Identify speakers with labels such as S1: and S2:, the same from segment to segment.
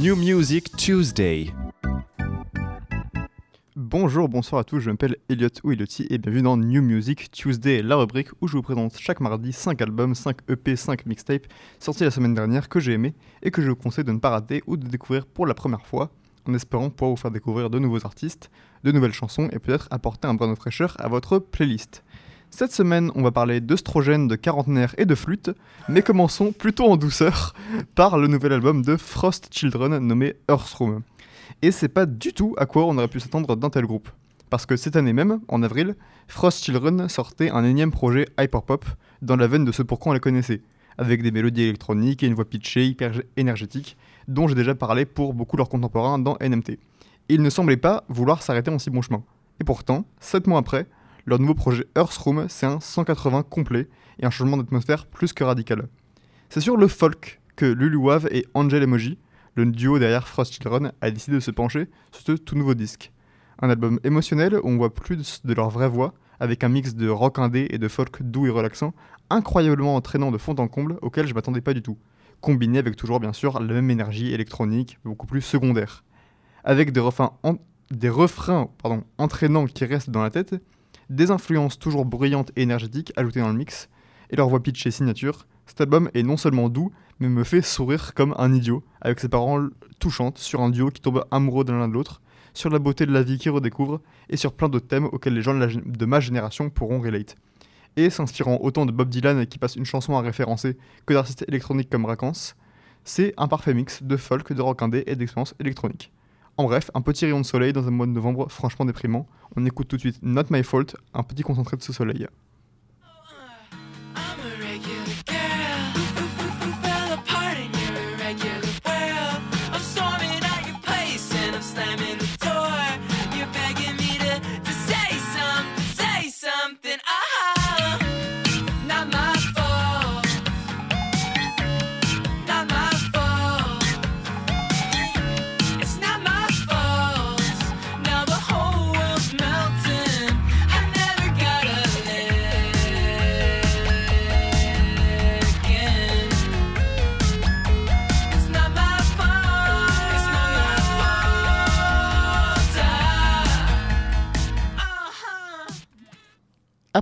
S1: New Music Tuesday. Bonjour, bonsoir à tous, je m'appelle Elliot ou et bienvenue dans New Music Tuesday, la rubrique où je vous présente chaque mardi 5 albums, 5 EP, 5 mixtapes sortis la semaine dernière que j'ai aimé et que je vous conseille de ne pas rater ou de découvrir pour la première fois en espérant pouvoir vous faire découvrir de nouveaux artistes, de nouvelles chansons et peut-être apporter un brin de fraîcheur à votre playlist. Cette semaine, on va parler d'œstrogène, de quarantenaire et de flûte, mais commençons plutôt en douceur par le nouvel album de Frost Children nommé Earthroom. Et c'est pas du tout à quoi on aurait pu s'attendre d'un tel groupe. Parce que cette année même, en avril, Frost Children sortait un énième projet hyperpop dans la veine de ce pourquoi on les connaissait, avec des mélodies électroniques et une voix pitchée hyper énergétique, dont j'ai déjà parlé pour beaucoup leurs contemporains dans NMT. ils ne semblaient pas vouloir s'arrêter en si bon chemin. Et pourtant, 7 mois après, leur nouveau projet Earthroom, c'est un 180 complet et un changement d'atmosphère plus que radical. C'est sur le folk que Lulu Wave et Angel Emoji, le duo derrière Frost Children, a décidé de se pencher sur ce tout nouveau disque. Un album émotionnel où on voit plus de leur vraie voix, avec un mix de rock indé et de folk doux et relaxant, incroyablement entraînant de fond en comble auquel je m'attendais pas du tout, combiné avec toujours bien sûr la même énergie électronique, beaucoup plus secondaire. Avec des refrains, des refrains entraînants qui restent dans la tête, des influences toujours brillantes et énergétiques ajoutées dans le mix, et leur voix pitch et signature, cet album est non seulement doux, mais me fait sourire comme un idiot, avec ses paroles touchantes sur un duo qui tombe amoureux de l'un de l'autre, sur la beauté de la vie qu'ils redécouvrent, et sur plein d'autres thèmes auxquels les gens de ma génération pourront relate. Et s'inspirant autant de Bob Dylan qui passe une chanson à référencer que d'artistes électroniques comme Raquance, c'est un parfait mix de folk, de rock indé et d'expérience électronique. En bref, un petit rayon de soleil dans un mois de novembre franchement déprimant. On écoute tout de suite Not My Fault, un petit concentré de ce soleil.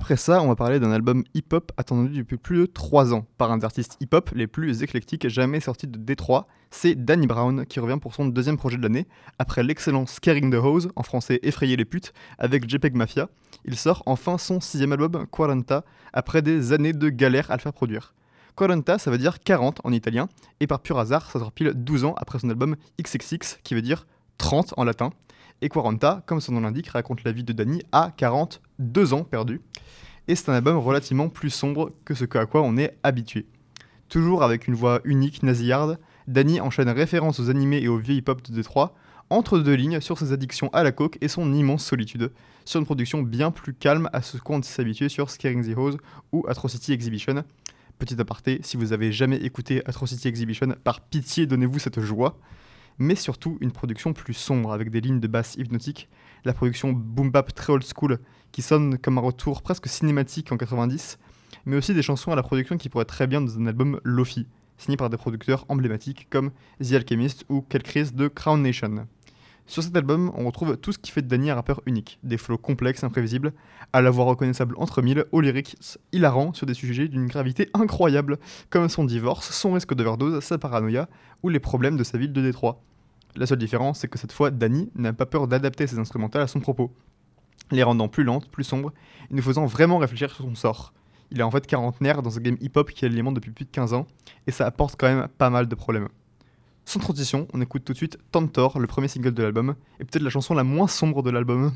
S1: Après ça, on va parler d'un album hip-hop attendu depuis plus de 3 ans par un des artistes hip-hop les plus éclectiques jamais sortis de Détroit. C'est Danny Brown qui revient pour son deuxième projet de l'année. Après l'excellent Scaring the Hose, en français Effrayer les putes, avec JPEG Mafia, il sort enfin son sixième album, Quaranta, après des années de galère à le faire produire. Quaranta, ça veut dire 40 en italien, et par pur hasard, ça sort pile 12 ans après son album XXX, qui veut dire 30 en latin. Et Quaranta, comme son nom l'indique, raconte la vie de Danny à 42 ans perdus. Et c'est un album relativement plus sombre que ce à quoi on est habitué. Toujours avec une voix unique, nasillarde, Danny enchaîne référence aux animés et aux vieux hip-hop de Détroit, entre deux lignes sur ses addictions à la coke et son immense solitude, sur une production bien plus calme à ce qu'on s'est habitué sur Scaring the Hose ou Atrocity Exhibition. Petit aparté, si vous avez jamais écouté Atrocity Exhibition, par pitié donnez-vous cette joie mais surtout une production plus sombre avec des lignes de basse hypnotiques, la production boom bap très old school qui sonne comme un retour presque cinématique en 90, mais aussi des chansons à la production qui pourraient très bien dans un album Lofi, signé par des producteurs emblématiques comme The Alchemist ou Quelle crise de Crown Nation. Sur cet album, on retrouve tout ce qui fait de Danny un rappeur unique, des flots complexes, imprévisibles, à la voix reconnaissable entre mille, aux lyrics hilarants sur des sujets d'une gravité incroyable, comme son divorce, son risque d'overdose, sa paranoïa ou les problèmes de sa ville de Détroit. La seule différence, c'est que cette fois, Danny n'a pas peur d'adapter ses instrumentales à son propos, les rendant plus lentes, plus sombres, et nous faisant vraiment réfléchir sur son sort. Il est en fait quarantenaire dans un game hip-hop qui alimente depuis plus de 15 ans, et ça apporte quand même pas mal de problèmes. Sans transition, on écoute tout de suite Tantor, le premier single de l'album, et peut-être la chanson la moins sombre de l'album.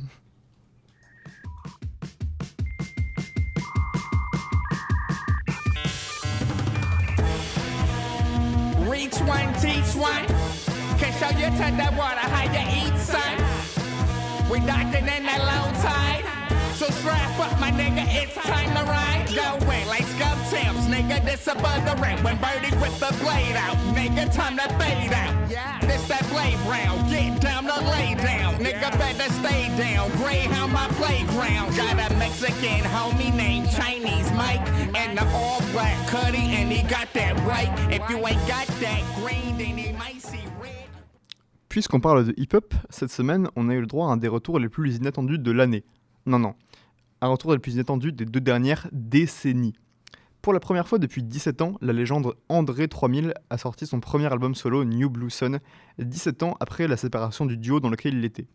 S1: Show you to the water how you eat, son. We docking in that low tide. So strap up, my nigga, it's time to ride. Go away like scum tails, nigga, this above the ring. When Birdie whip the blade out, nigga, time to fade out. Yeah. This that blade brown, get down to lay down. Nigga, better stay down. Greyhound, my playground. Got a Mexican homie named Chinese Mike. And the all black cutty, and he got that right. If you ain't got that green, then he might. Puisqu'on parle de hip-hop, cette semaine, on a eu le droit à un des retours les plus inattendus de l'année. Non, non. Un retour le plus inattendu des deux dernières décennies. Pour la première fois depuis 17 ans, la légende André 3000 a sorti son premier album solo New Blue Sun, 17 ans après la séparation du duo dans lequel il était.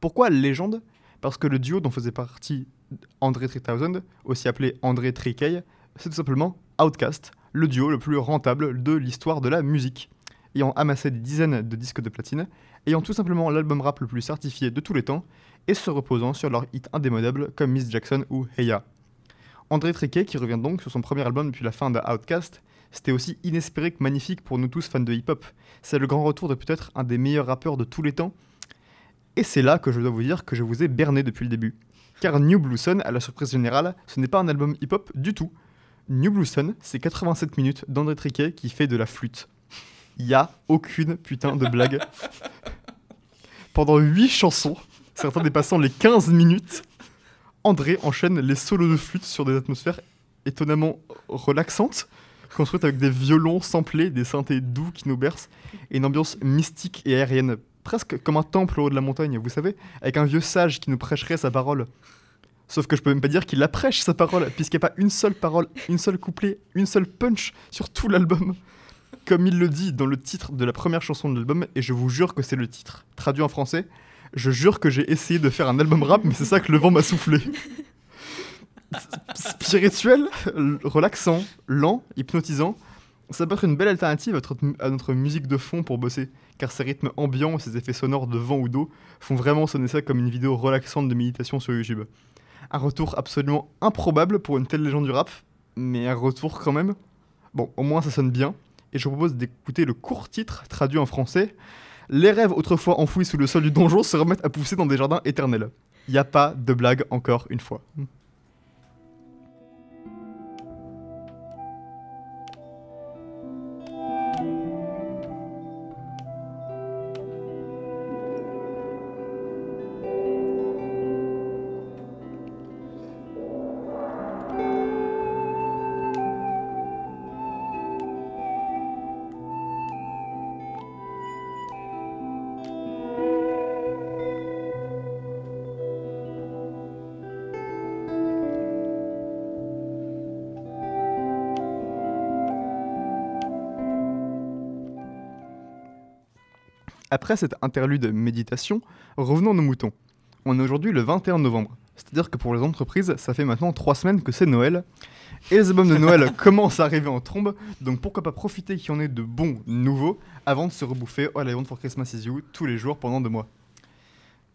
S1: Pourquoi légende? Parce que le duo dont faisait partie André 3000, aussi appelé André Trikey, c'est tout simplement Outcast, le duo le plus rentable de l'histoire de la musique ayant amassé des dizaines de disques de platine, ayant tout simplement l'album rap le plus certifié de tous les temps, et se reposant sur leurs hits indémodables comme Miss Jackson ou Heya. André Triquet, qui revient donc sur son premier album depuis la fin de Outcast, c'était aussi inespéré que magnifique pour nous tous fans de hip-hop. C'est le grand retour de peut-être un des meilleurs rappeurs de tous les temps. Et c'est là que je dois vous dire que je vous ai berné depuis le début. Car New Blue Sun, à la surprise générale, ce n'est pas un album hip-hop du tout. New Blue Sun, c'est 87 minutes d'André Triquet qui fait de la flûte il y a aucune putain de blague. Pendant 8 chansons, certains dépassant les 15 minutes, André enchaîne les solos de flûte sur des atmosphères étonnamment relaxantes, construites avec des violons samplés, des synthés doux qui nous bercent, et une ambiance mystique et aérienne, presque comme un temple au haut de la montagne, vous savez, avec un vieux sage qui nous prêcherait sa parole. Sauf que je peux même pas dire qu'il la prêche sa parole, puisqu'il n'y a pas une seule parole, une seule couplet, une seule punch sur tout l'album comme il le dit dans le titre de la première chanson de l'album, et je vous jure que c'est le titre. Traduit en français, je jure que j'ai essayé de faire un album rap, mais c'est ça que le vent m'a soufflé. Spirituel, relaxant, lent, hypnotisant, ça peut être une belle alternative à notre, musique de fond pour bosser, car ces rythmes ambiants et ces effets sonores de vent ou d'eau font vraiment sonner ça comme une vidéo relaxante de méditation sur YouTube. Un retour absolument improbable pour une telle légende du rap, mais un retour quand même. Bon, au moins ça sonne bien, et je vous propose d'écouter le court titre traduit en français. Les rêves autrefois enfouis sous le sol du donjon se remettent à pousser dans des jardins éternels. Il n'y a pas de blague encore une fois. Après cette interlude méditation, revenons à nos moutons. On est aujourd'hui le 21 novembre. C'est-à-dire que pour les entreprises, ça fait maintenant trois semaines que c'est Noël. Et les albums de Noël commencent à arriver en trombe, donc pourquoi pas profiter qu'il y en ait de bons nouveaux avant de se rebouffer All I Want for Christmas Is You tous les jours pendant deux mois.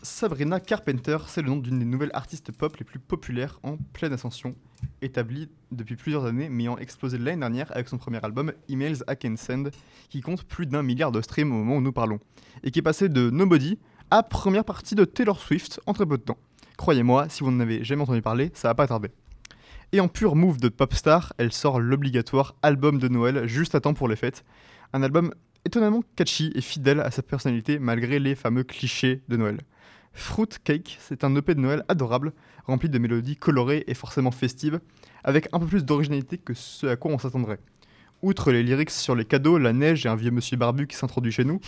S1: Sabrina Carpenter, c'est le nom d'une des nouvelles artistes pop les plus populaires en pleine ascension, établie depuis plusieurs années, mais ayant explosé l'année dernière avec son premier album Emails I Can Send, qui compte plus d'un milliard de streams au moment où nous parlons, et qui est passé de Nobody à première partie de Taylor Swift en très peu de temps. Croyez-moi, si vous n'en avez jamais entendu parler, ça va pas tarder. Et en pur move de pop star, elle sort l'obligatoire album de Noël juste à temps pour les fêtes. Un album étonnamment catchy et fidèle à sa personnalité malgré les fameux clichés de Noël. Fruit Cake, c'est un EP de Noël adorable, rempli de mélodies colorées et forcément festives, avec un peu plus d'originalité que ce à quoi on s'attendrait. Outre les lyrics sur les cadeaux, la neige et un vieux monsieur barbu qui s'introduit chez nous,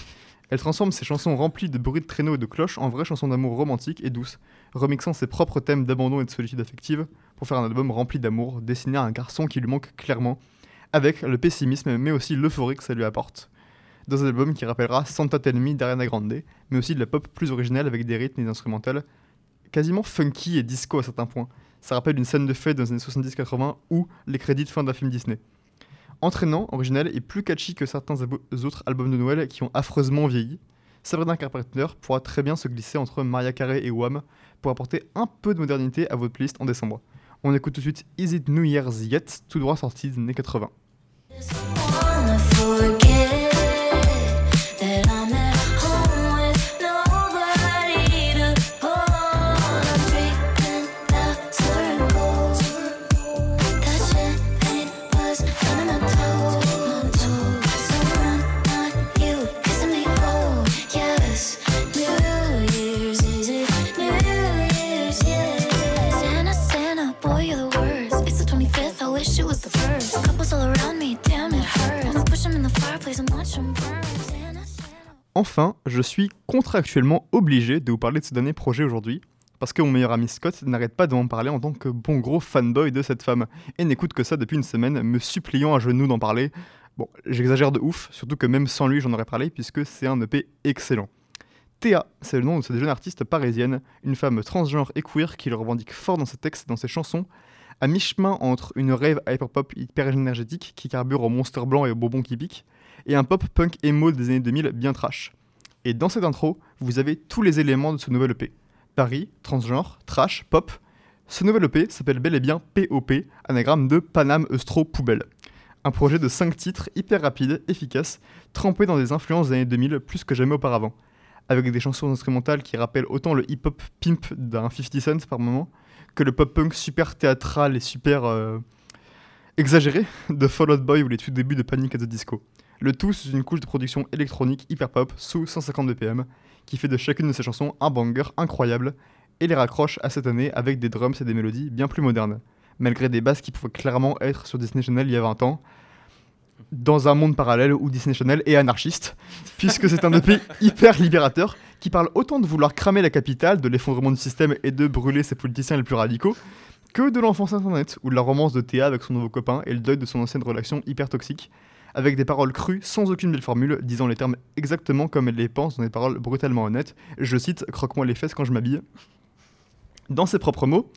S1: elle transforme ses chansons remplies de bruits de traîneaux et de cloches en vraies chansons d'amour romantiques et douces, remixant ses propres thèmes d'abandon et de solitude affective pour faire un album rempli d'amour, destiné à un garçon qui lui manque clairement, avec le pessimisme mais aussi l'euphorie que ça lui apporte dans un album qui rappellera Santa Tell Me d'Ariana Grande, mais aussi de la pop plus originale avec des rythmes et des instrumentales quasiment funky et disco à certains points. Ça rappelle une scène de fête dans les années 70-80 ou les crédits de fin d'un film Disney. Entraînant, original et plus catchy que certains autres albums de Noël qui ont affreusement vieilli, Sabrina Carpenter pourra très bien se glisser entre Maria Carey et Wham pour apporter un peu de modernité à votre playlist en décembre. On écoute tout de suite Is It New Year's Yet, tout droit sorti des années 80. Enfin, je suis contractuellement obligé de vous parler de ce dernier projet aujourd'hui, parce que mon meilleur ami Scott n'arrête pas de m'en parler en tant que bon gros fanboy de cette femme, et n'écoute que ça depuis une semaine, me suppliant à genoux d'en parler. Bon, j'exagère de ouf, surtout que même sans lui j'en aurais parlé, puisque c'est un EP excellent. Théa, c'est le nom de cette jeune artiste parisienne, une femme transgenre et queer qui le revendique fort dans ses textes, dans ses chansons, à mi-chemin entre une rave hyperpop hyper énergétique qui carbure au monster blanc et au bonbon qui pique, et un pop punk emo des années 2000 bien trash. Et dans cette intro, vous avez tous les éléments de ce nouvel EP. Paris, transgenre, trash, pop. Ce nouvel EP s'appelle bel et bien POP, anagramme de Paname Eustro Poubelle. Un projet de 5 titres hyper rapide, efficace, trempé dans des influences des années 2000 plus que jamais auparavant avec des chansons instrumentales qui rappellent autant le hip-hop pimp d'un 50 Cent par moment que le pop-punk super théâtral et super euh, exagéré de Fall Out Boy ou les tout débuts de Panic at the Disco. Le tout sous une couche de production électronique hyper pop sous 150 BPM qui fait de chacune de ces chansons un banger incroyable et les raccroche à cette année avec des drums et des mélodies bien plus modernes, malgré des basses qui pouvaient clairement être sur Disney Channel il y a 20 ans, dans un monde parallèle où Disney Channel est anarchiste, puisque c'est un EP hyper libérateur qui parle autant de vouloir cramer la capitale, de l'effondrement du système et de brûler ses politiciens les plus radicaux, que de l'enfance internet ou de la romance de Théa avec son nouveau copain et le deuil de son ancienne relation hyper toxique, avec des paroles crues sans aucune belle formule, disant les termes exactement comme elle les pense dans des paroles brutalement honnêtes. Je cite Croque-moi les fesses quand je m'habille. Dans ses propres mots,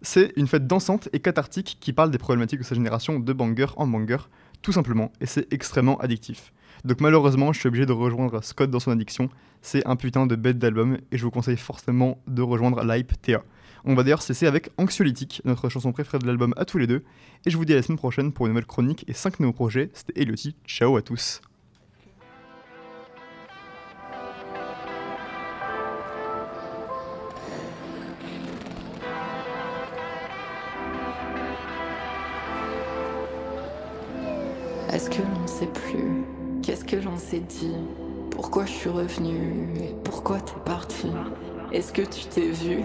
S1: c'est une fête dansante et cathartique qui parle des problématiques de sa génération de banger en banger, tout simplement, et c'est extrêmement addictif. Donc malheureusement, je suis obligé de rejoindre Scott dans son addiction. C'est un putain de bête d'album, et je vous conseille forcément de rejoindre l'hype Théa. On va d'ailleurs cesser avec Anxiolytique, notre chanson préférée de l'album à tous les deux, et je vous dis à la semaine prochaine pour une nouvelle chronique et 5 nouveaux projets. C'était Eliotti, ciao à tous.
S2: Est-ce que l'on ne sait plus Qu'est-ce que l'on s'est dit? Pourquoi je suis revenu Et pourquoi t'es parti Est-ce que tu t'es vu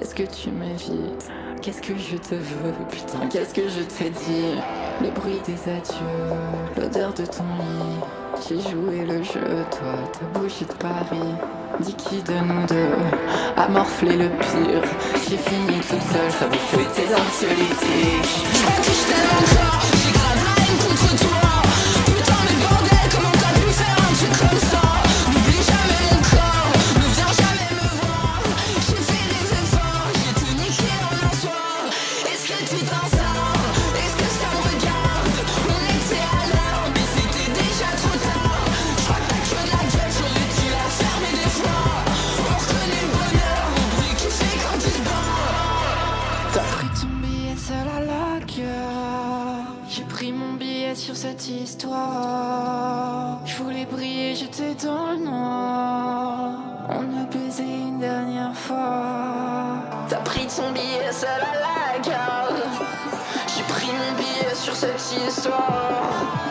S2: Est-ce que tu m'évites Qu'est-ce que je te veux Putain, qu'est-ce que je t'ai dit? Le bruit des adieux, l'odeur de ton lit. J'ai joué le jeu, toi, ta bougie de Paris. Dis qui de nous deux a morflé le pire? J'ai fini toute seule, ça vous fait tes anxiolytiques Je cette